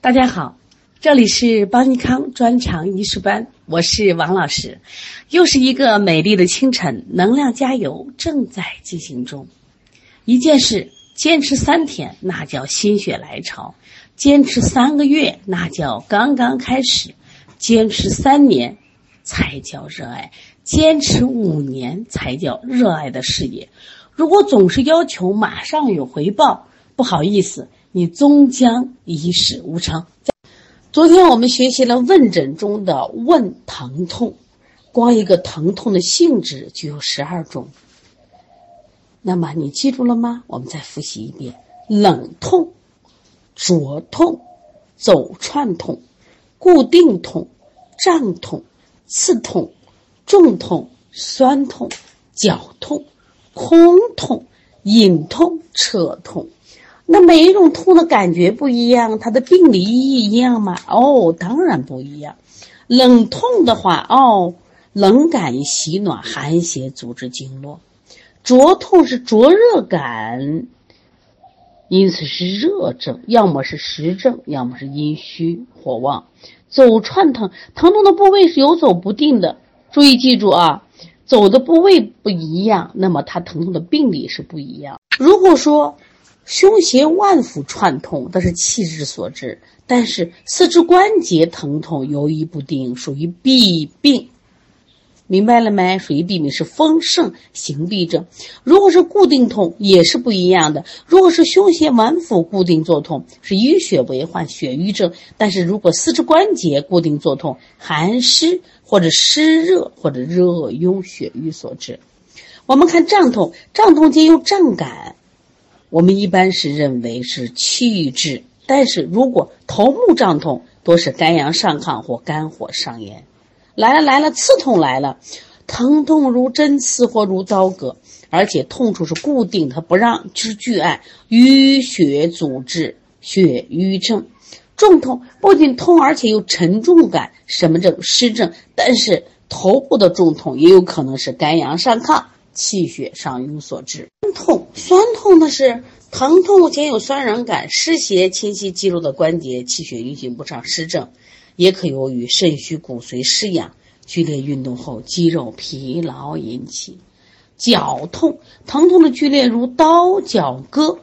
大家好，这里是邦尼康专长医师班，我是王老师。又是一个美丽的清晨，能量加油正在进行中。一件事坚持三天，那叫心血来潮；坚持三个月，那叫刚刚开始；坚持三年，才叫热爱；坚持五年，才叫热爱的事业。如果总是要求马上有回报，不好意思。你终将一事无成。昨天我们学习了问诊中的问疼痛，光一个疼痛的性质就有十二种。那么你记住了吗？我们再复习一遍：冷痛、灼痛、走串痛、固定痛、胀痛、刺痛、重痛、酸痛、绞痛、空痛、隐痛、扯痛。那每一种痛的感觉不一样，它的病理意义一样吗？哦，当然不一样。冷痛的话，哦，冷感喜暖，寒邪阻滞经络；灼痛是灼热感，因此是热症，要么是实症，要么是阴虚火旺。走串疼，疼痛的部位是游走不定的。注意记住啊，走的部位不一样，那么它疼痛的病理是不一样。如果说，胸胁脘腹串痛，这是气滞所致；但是四肢关节疼痛游移不定，属于痹病，明白了没？属于痹病，是风盛行痹症。如果是固定痛，也是不一样的。如果是胸胁脘腹固定作痛，是淤血为患，血瘀症；但是如果四肢关节固定作痛，寒湿或者湿热或者热壅血瘀所致。我们看胀痛，胀痛皆有胀感。我们一般是认为是气滞，但是如果头目胀痛，多是肝阳上亢或肝火上炎。来了来了，刺痛来了，疼痛如针刺或如刀割，而且痛处是固定，它不让之巨按，淤血阻滞，血瘀症。重痛不仅痛，而且有沉重感，什么症？湿症。但是头部的重痛也有可能是肝阳上亢。气血上涌所致，酸痛酸痛的是疼痛兼有酸软感，湿邪侵袭肌肉的关节，气血运行不畅，湿症，也可由于肾虚骨髓失养，剧烈运动后肌肉疲劳引起。绞痛疼痛的剧烈如刀绞割，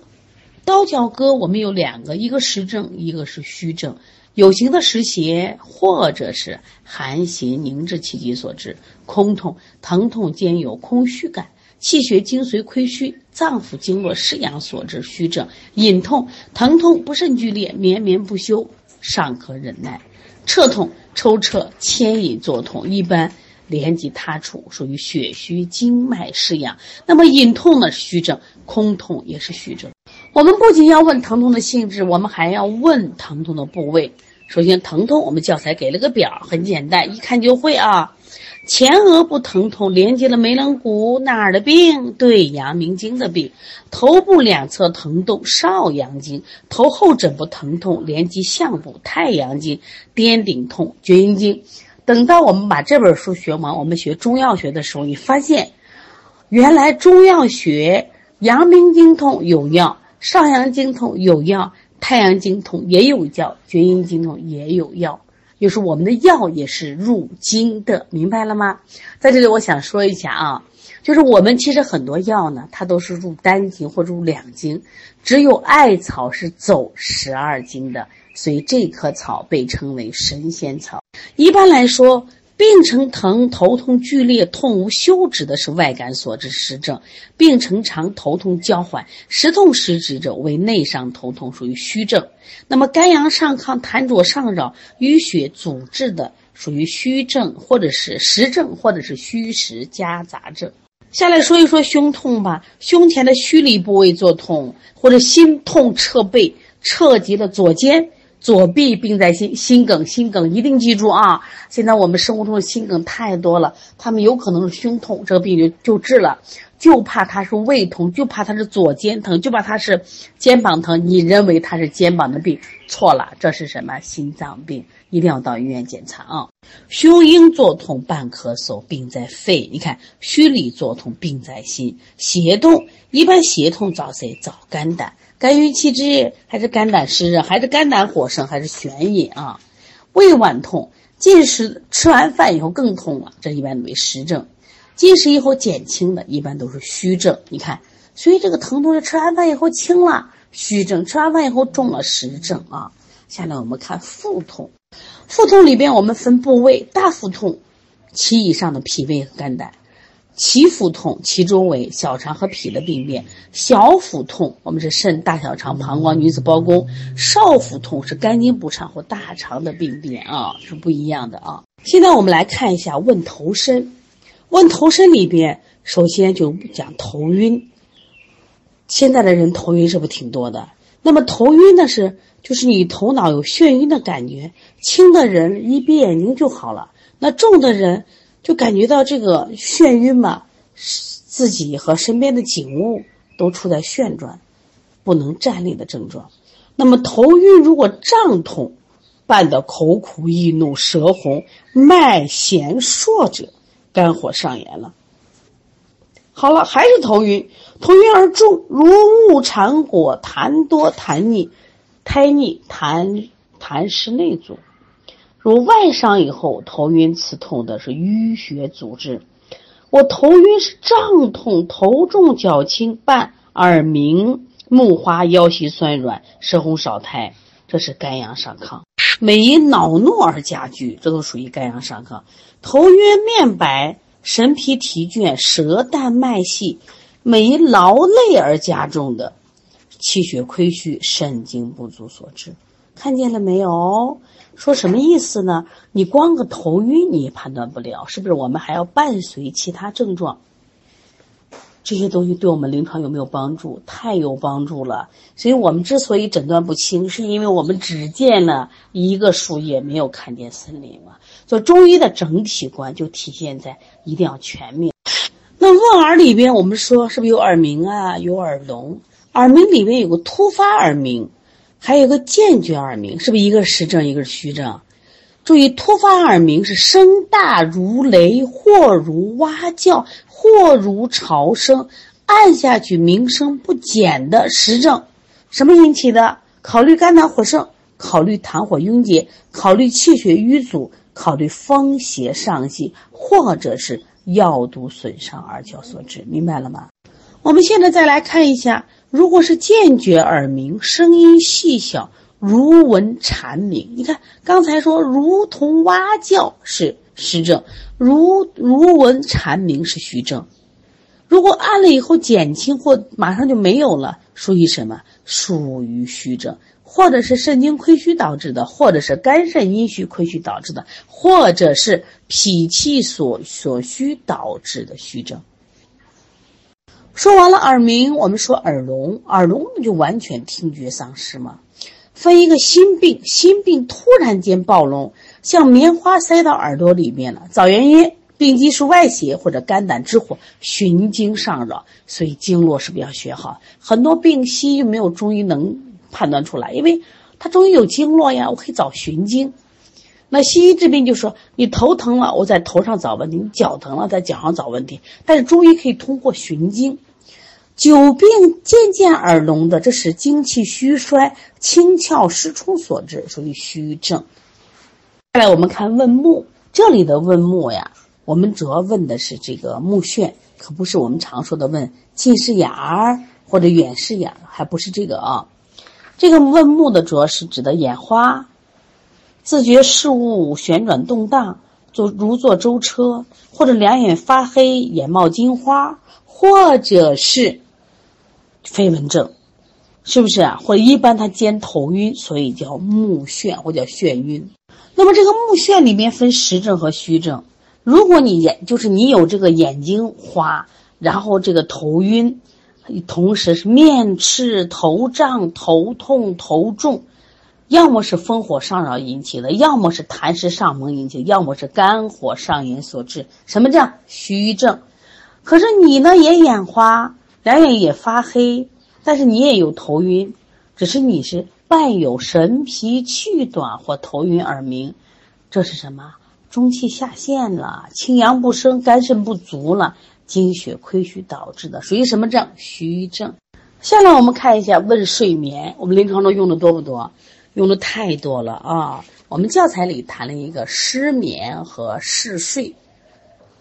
刀绞割我们有两个，一个实症，一个是虚症，有形的湿邪或者是寒邪凝滞气机所致。空痛疼痛兼有空虚感。气血精髓亏虚，脏腑经络失养所致虚症。隐痛疼痛不甚剧烈，绵绵不休，尚可忍耐。彻痛抽彻牵引作痛，一般连及他处，属于血虚经脉失养。那么隐痛呢？虚症，空痛也是虚症。我们不仅要问疼痛的性质，我们还要问疼痛的部位。首先，疼痛，我们教材给了个表，很简单，一看就会啊。前额部疼痛连接了眉棱骨，哪儿的病？对，阳明经的病。头部两侧疼痛，少阳经。头后枕部疼痛连接项部，太阳经。颠顶痛，厥阴经。等到我们把这本书学完，我们学中药学的时候，你发现，原来中药学阳明经痛有药，少阳经痛有药，太阳经痛也有药，厥阴经痛也有药。就是我们的药也是入经的，明白了吗？在这里我想说一下啊，就是我们其实很多药呢，它都是入单经或入两经，只有艾草是走十二经的，所以这棵草被称为神仙草。一般来说。病程疼，头痛剧烈，痛无休止的是外感所致实症；病程长，头痛较缓，时痛时止者为内伤头痛，属于虚症。那么肝阳上亢，痰浊上扰，淤血阻滞的，属于虚症，或者是实症，或者是虚实夹杂症。下来说一说胸痛吧，胸前的虚里部位作痛，或者心痛侧背，彻及了左肩。左臂病在心，心梗，心梗一定记住啊！现在我们生活中的心梗太多了，他们有可能是胸痛，这个病就就治了，就怕他是胃痛，就怕他是左肩疼，就怕他是肩膀疼。你认为他是肩膀的病，错了，这是什么？心脏病，一定要到医院检查啊！胸阴作痛伴咳嗽，病在肺。你看，虚里作痛，病在心。胁痛一般胁痛找谁？找肝胆。肝郁气滞，还是肝胆湿热，还是肝胆火盛，还是眩饮啊？胃脘痛，进食吃完饭以后更痛了，这一般为实症。进食以后减轻的，一般都是虚症。你看，所以这个疼痛是吃完饭以后轻了，虚症；吃完饭以后重了，实症啊。下来我们看腹痛，腹痛里边我们分部位，大腹痛，其以上的脾胃和肝胆。脐腹痛，其中为小肠和脾的病变；小腹痛，我们是肾、大小肠、膀胱、女子包宫；少腹痛是肝经不畅或大肠的病变啊，是不一样的啊。现在我们来看一下问头身，问头身里边，首先就讲头晕。现在的人头晕是不是挺多的？那么头晕呢是，就是你头脑有眩晕的感觉，轻的人一闭眼睛就好了，那重的人。就感觉到这个眩晕嘛，自己和身边的景物都处在旋转，不能站立的症状。那么头晕如果胀痛，伴的口苦易怒、舌红、脉弦数者，肝火上炎了。好了，还是头晕，头晕而重，如误缠裹，痰多痰腻，苔腻痰痰湿内阻。如外伤以后头晕刺痛的是淤血阻滞，我头晕是胀痛，头重脚轻，伴耳鸣、目花、腰膝酸软、舌红少苔，这是肝阳上亢。每因恼怒而加剧，这都属于肝阳上亢。头晕面白，神疲疲倦，舌淡脉细，每因劳累而加重的，气血亏虚、肾精不足所致。看见了没有？说什么意思呢？你光个头晕你也判断不了，是不是？我们还要伴随其他症状。这些东西对我们临床有没有帮助？太有帮助了。所以我们之所以诊断不清，是因为我们只见了一个树叶，没有看见森林嘛。所以中医的整体观就体现在一定要全面。那问耳里边，我们说是不是有耳鸣啊？有耳聋，耳鸣里面有个突发耳鸣。还有个间觉耳鸣，是不是一个实症，一个是虚症？注意，突发耳鸣是声大如雷，或如蛙叫，或如潮声，按下去鸣声不减的实症。什么引起的？考虑肝胆火盛，考虑痰火壅结，考虑气血瘀阻，考虑风邪上袭，或者是药毒损伤而叫所致。明白了吗？我们现在再来看一下。如果是间绝耳鸣，声音细小，如闻蝉鸣。你看，刚才说如同蛙叫是实症，如如闻蝉鸣是虚症。如果按了以后减轻或马上就没有了，属于什么？属于虚症，或者是肾精亏虚导致的，或者是肝肾阴虚亏虚导致的，或者是脾气所所需导致的虚症。说完了耳鸣，我们说耳聋，耳聋就完全听觉丧失嘛。分一个心病，心病突然间暴聋，像棉花塞到耳朵里面了，找原因，病机是外邪或者肝胆之火循经上扰，所以经络是不是要学好？很多病西医没有中医能判断出来，因为他中医有经络呀，我可以找循经。那西医治病就说你头疼了，我在头上找问题；你脚疼了，在脚上找问题。但是中医可以通过循经。久病渐渐耳聋的，这是精气虚衰、清窍失充所致，属于虚症。再来，我们看问目，这里的问目呀，我们主要问的是这个目眩，可不是我们常说的问近视眼儿或者远视眼，还不是这个啊。这个问目的主要是指的眼花，自觉事物旋转动荡，坐如坐舟车，或者两眼发黑，眼冒金花，或者是。飞蚊症，是不是啊？或者一般他兼头晕，所以叫目眩或叫眩晕。那么这个目眩里面分实症和虚症。如果你眼就是你有这个眼睛花，然后这个头晕，同时是面赤、头胀、头痛、头重，要么是风火上扰引起的，要么是痰湿上蒙引起，要么是肝火上炎所致。什么叫虚症？可是你呢也眼花。两眼也发黑，但是你也有头晕，只是你是伴有神疲气短或头晕耳鸣，这是什么？中气下陷了，清阳不升，肝肾不足了，精血亏虚导致的，属于什么症？虚症。下来我们看一下问睡眠，我们临床中用的多不多？用的太多了啊！我们教材里谈了一个失眠和嗜睡。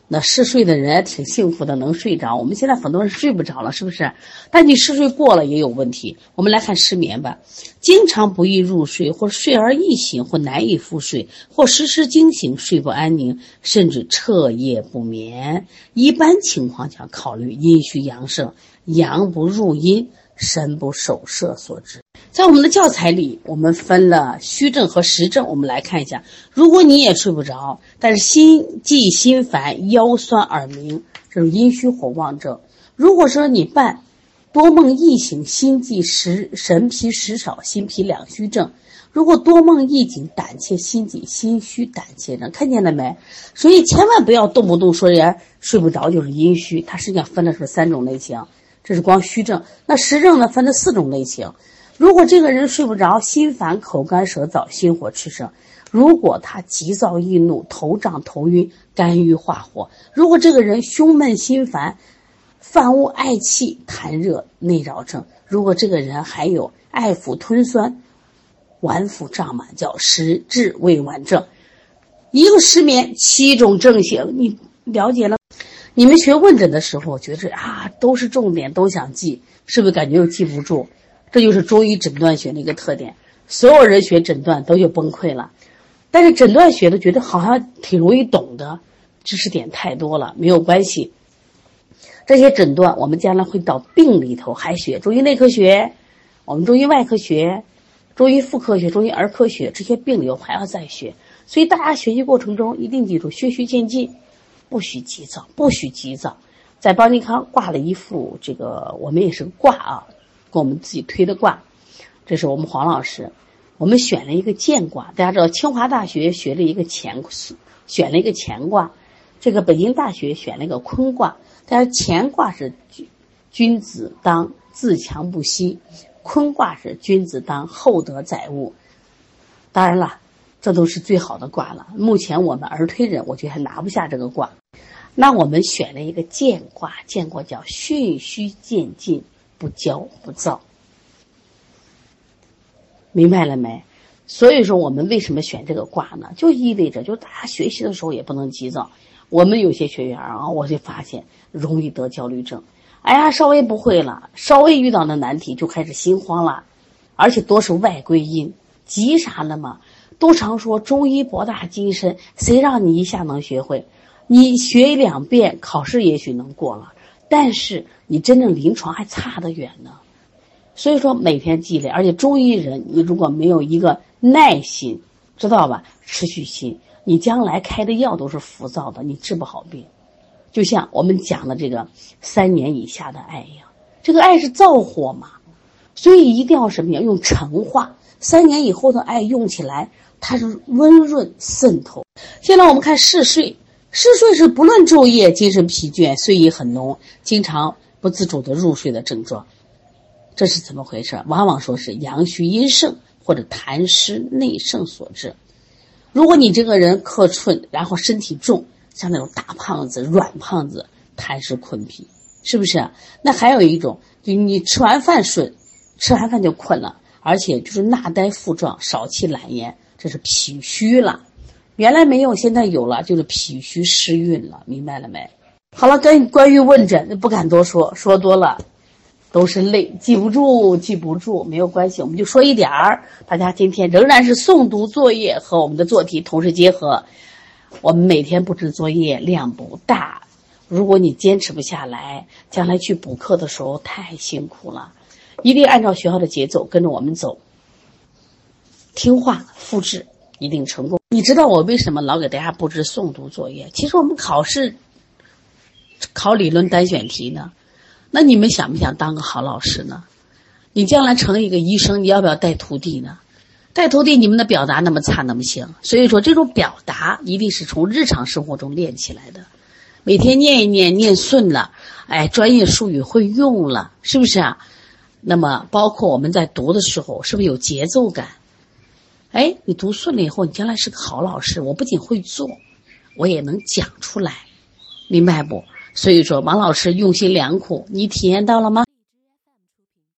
那嗜睡的人挺幸福的，能睡着。我们现在很多人睡不着了，是不是？但你嗜睡过了也有问题。我们来看失眠吧，经常不易入睡，或睡而易醒，或难以复睡，或时时惊醒，睡不安宁，甚至彻夜不眠。一般情况下，考虑阴虚阳盛，阳不入阴，神不守舍所致。在我们的教材里，我们分了虚症和实症。我们来看一下，如果你也睡不着，但是心悸、心烦、腰酸、耳鸣，这种阴虚火旺症；如果说你伴多梦易醒、心悸、食神疲食少、心脾两虚症；如果多梦易醒、胆怯、心悸、心虚、胆怯症，看见了没？所以千万不要动不动说人家睡不着就是阴虚，它实际上分的是三种类型，这是光虚症。那实症呢，分了四种类型。如果这个人睡不着，心烦、口干舌燥、心火炽盛；如果他急躁易怒、头胀头晕、肝郁化火；如果这个人胸闷心烦、犯恶嗳气、痰热内扰症；如果这个人还有爱腹吞酸、脘腹胀满，叫食滞胃脘症。一个失眠，七种症型，你了解了？你们学问诊的时候，觉得啊，都是重点，都想记，是不是感觉又记不住？这就是中医诊断学的一个特点，所有人学诊断都就崩溃了，但是诊断学的觉得好像挺容易懂的，知识点太多了，没有关系。这些诊断我们将来会到病里头还学中医内科学，我们中医外科学，中医妇科学、中医儿科学这些病理我还要再学，所以大家学习过程中一定记住循序渐进，不许急躁，不许急躁。在邦尼康挂了一副这个，我们也是挂啊。给我们自己推的卦，这是我们黄老师，我们选了一个健卦。大家知道清华大学学了一个乾，选了一个乾卦，这个北京大学选了一个坤卦。但是乾卦是君君子当自强不息，坤卦是君子当厚德载物。当然了，这都是最好的卦了。目前我们儿推人，我觉得还拿不下这个卦。那我们选了一个渐卦，渐卦叫循序渐进。不骄不躁，明白了没？所以说，我们为什么选这个卦呢？就意味着，就大家学习的时候也不能急躁。我们有些学员啊，我就发现容易得焦虑症。哎呀，稍微不会了，稍微遇到的难题就开始心慌了，而且多是外归因，急啥呢嘛？都常说中医博大精深，谁让你一下能学会？你学一两遍，考试也许能过了。但是你真正临床还差得远呢，所以说每天积累，而且中医人你如果没有一个耐心，知道吧？持续心，你将来开的药都是浮躁的，你治不好病。就像我们讲的这个三年以下的爱一样，这个爱是燥火嘛，所以一定要什么呀？用陈化。三年以后的爱用起来，它是温润渗透。现在我们看嗜睡。嗜睡是不论昼夜精神疲倦，睡意很浓，经常不自主的入睡的症状，这是怎么回事？往往说是阳虚阴盛或者痰湿内盛所致。如果你这个人克寸，然后身体重，像那种大胖子、软胖子，痰湿困脾，是不是？那还有一种，就你吃完饭睡，吃完饭就困了，而且就是纳呆腹壮、少气懒言，这是脾虚了。原来没有，现在有了，就是脾虚失运了，明白了没？好了，跟关于问诊不敢多说，说多了都是泪，记不住，记不住，没有关系，我们就说一点儿。大家今天仍然是诵读作业和我们的做题同时结合。我们每天布置作业量不大，如果你坚持不下来，将来去补课的时候太辛苦了。一定按照学校的节奏跟着我们走，听话复制。一定成功。你知道我为什么老给大家布置诵读作业？其实我们考试考理论单选题呢。那你们想不想当个好老师呢？你将来成一个医生，你要不要带徒弟呢？带徒弟，你们的表达那么差那么行，所以说这种表达一定是从日常生活中练起来的。每天念一念，念顺了，哎，专业术语会用了，是不是啊？那么包括我们在读的时候，是不是有节奏感？哎，你读顺了以后，你将来是个好老师。我不仅会做，我也能讲出来，明白不？所以说，王老师用心良苦，你体验到了吗？